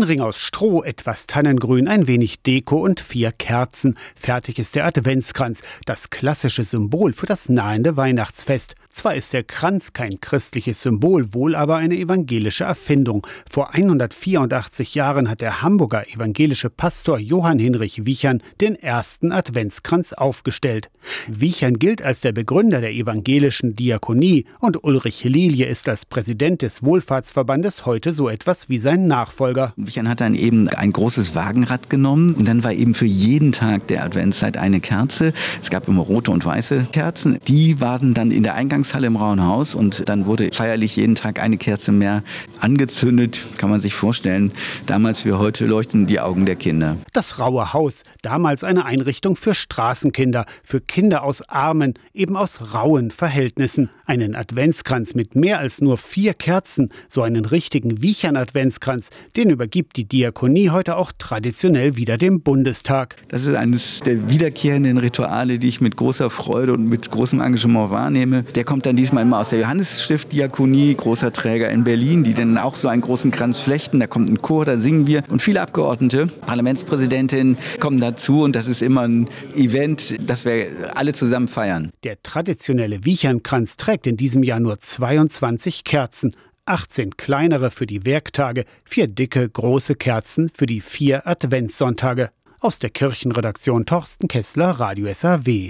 Ein Ring aus Stroh, etwas Tannengrün, ein wenig Deko und vier Kerzen. Fertig ist der Adventskranz, das klassische Symbol für das nahende Weihnachtsfest. Zwar ist der Kranz kein christliches Symbol, wohl aber eine evangelische Erfindung. Vor 184 Jahren hat der Hamburger evangelische Pastor Johann Hinrich Wichern den ersten Adventskranz aufgestellt. Wichern gilt als der Begründer der evangelischen Diakonie und Ulrich Lilie ist als Präsident des Wohlfahrtsverbandes heute so etwas wie sein Nachfolger. Wichern hat dann eben ein großes Wagenrad genommen und dann war eben für jeden Tag der Adventszeit eine Kerze. Es gab immer rote und weiße Kerzen. Die waren dann in der Eingangshalle im Rauen Haus und dann wurde feierlich jeden Tag eine Kerze mehr angezündet. Kann man sich vorstellen. Damals wie heute leuchten die Augen der Kinder. Das Raue Haus, damals eine Einrichtung für Straßenkinder, für Kinder aus armen, eben aus rauen Verhältnissen. Einen Adventskranz mit mehr als nur vier Kerzen, so einen richtigen Wiechern-Adventskranz, den übergibt die Diakonie heute auch traditionell wieder dem Bundestag. Das ist eines der wiederkehrenden Rituale, die ich mit großer Freude und mit großem Engagement wahrnehme. Der kommt dann diesmal immer aus der Johannesstift Diakonie, großer Träger in Berlin, die dann auch so einen großen Kranz flechten. Da kommt ein Chor, da singen wir und viele Abgeordnete, Parlamentspräsidentin kommen dazu und das ist immer ein Event, das wir alle zusammen feiern. Der traditionelle Wiechernkranz trägt in diesem Jahr nur 22 Kerzen, 18 kleinere für die Werktage, vier dicke, große Kerzen für die vier Adventssonntage. Aus der Kirchenredaktion Torsten Kessler, Radio SAW.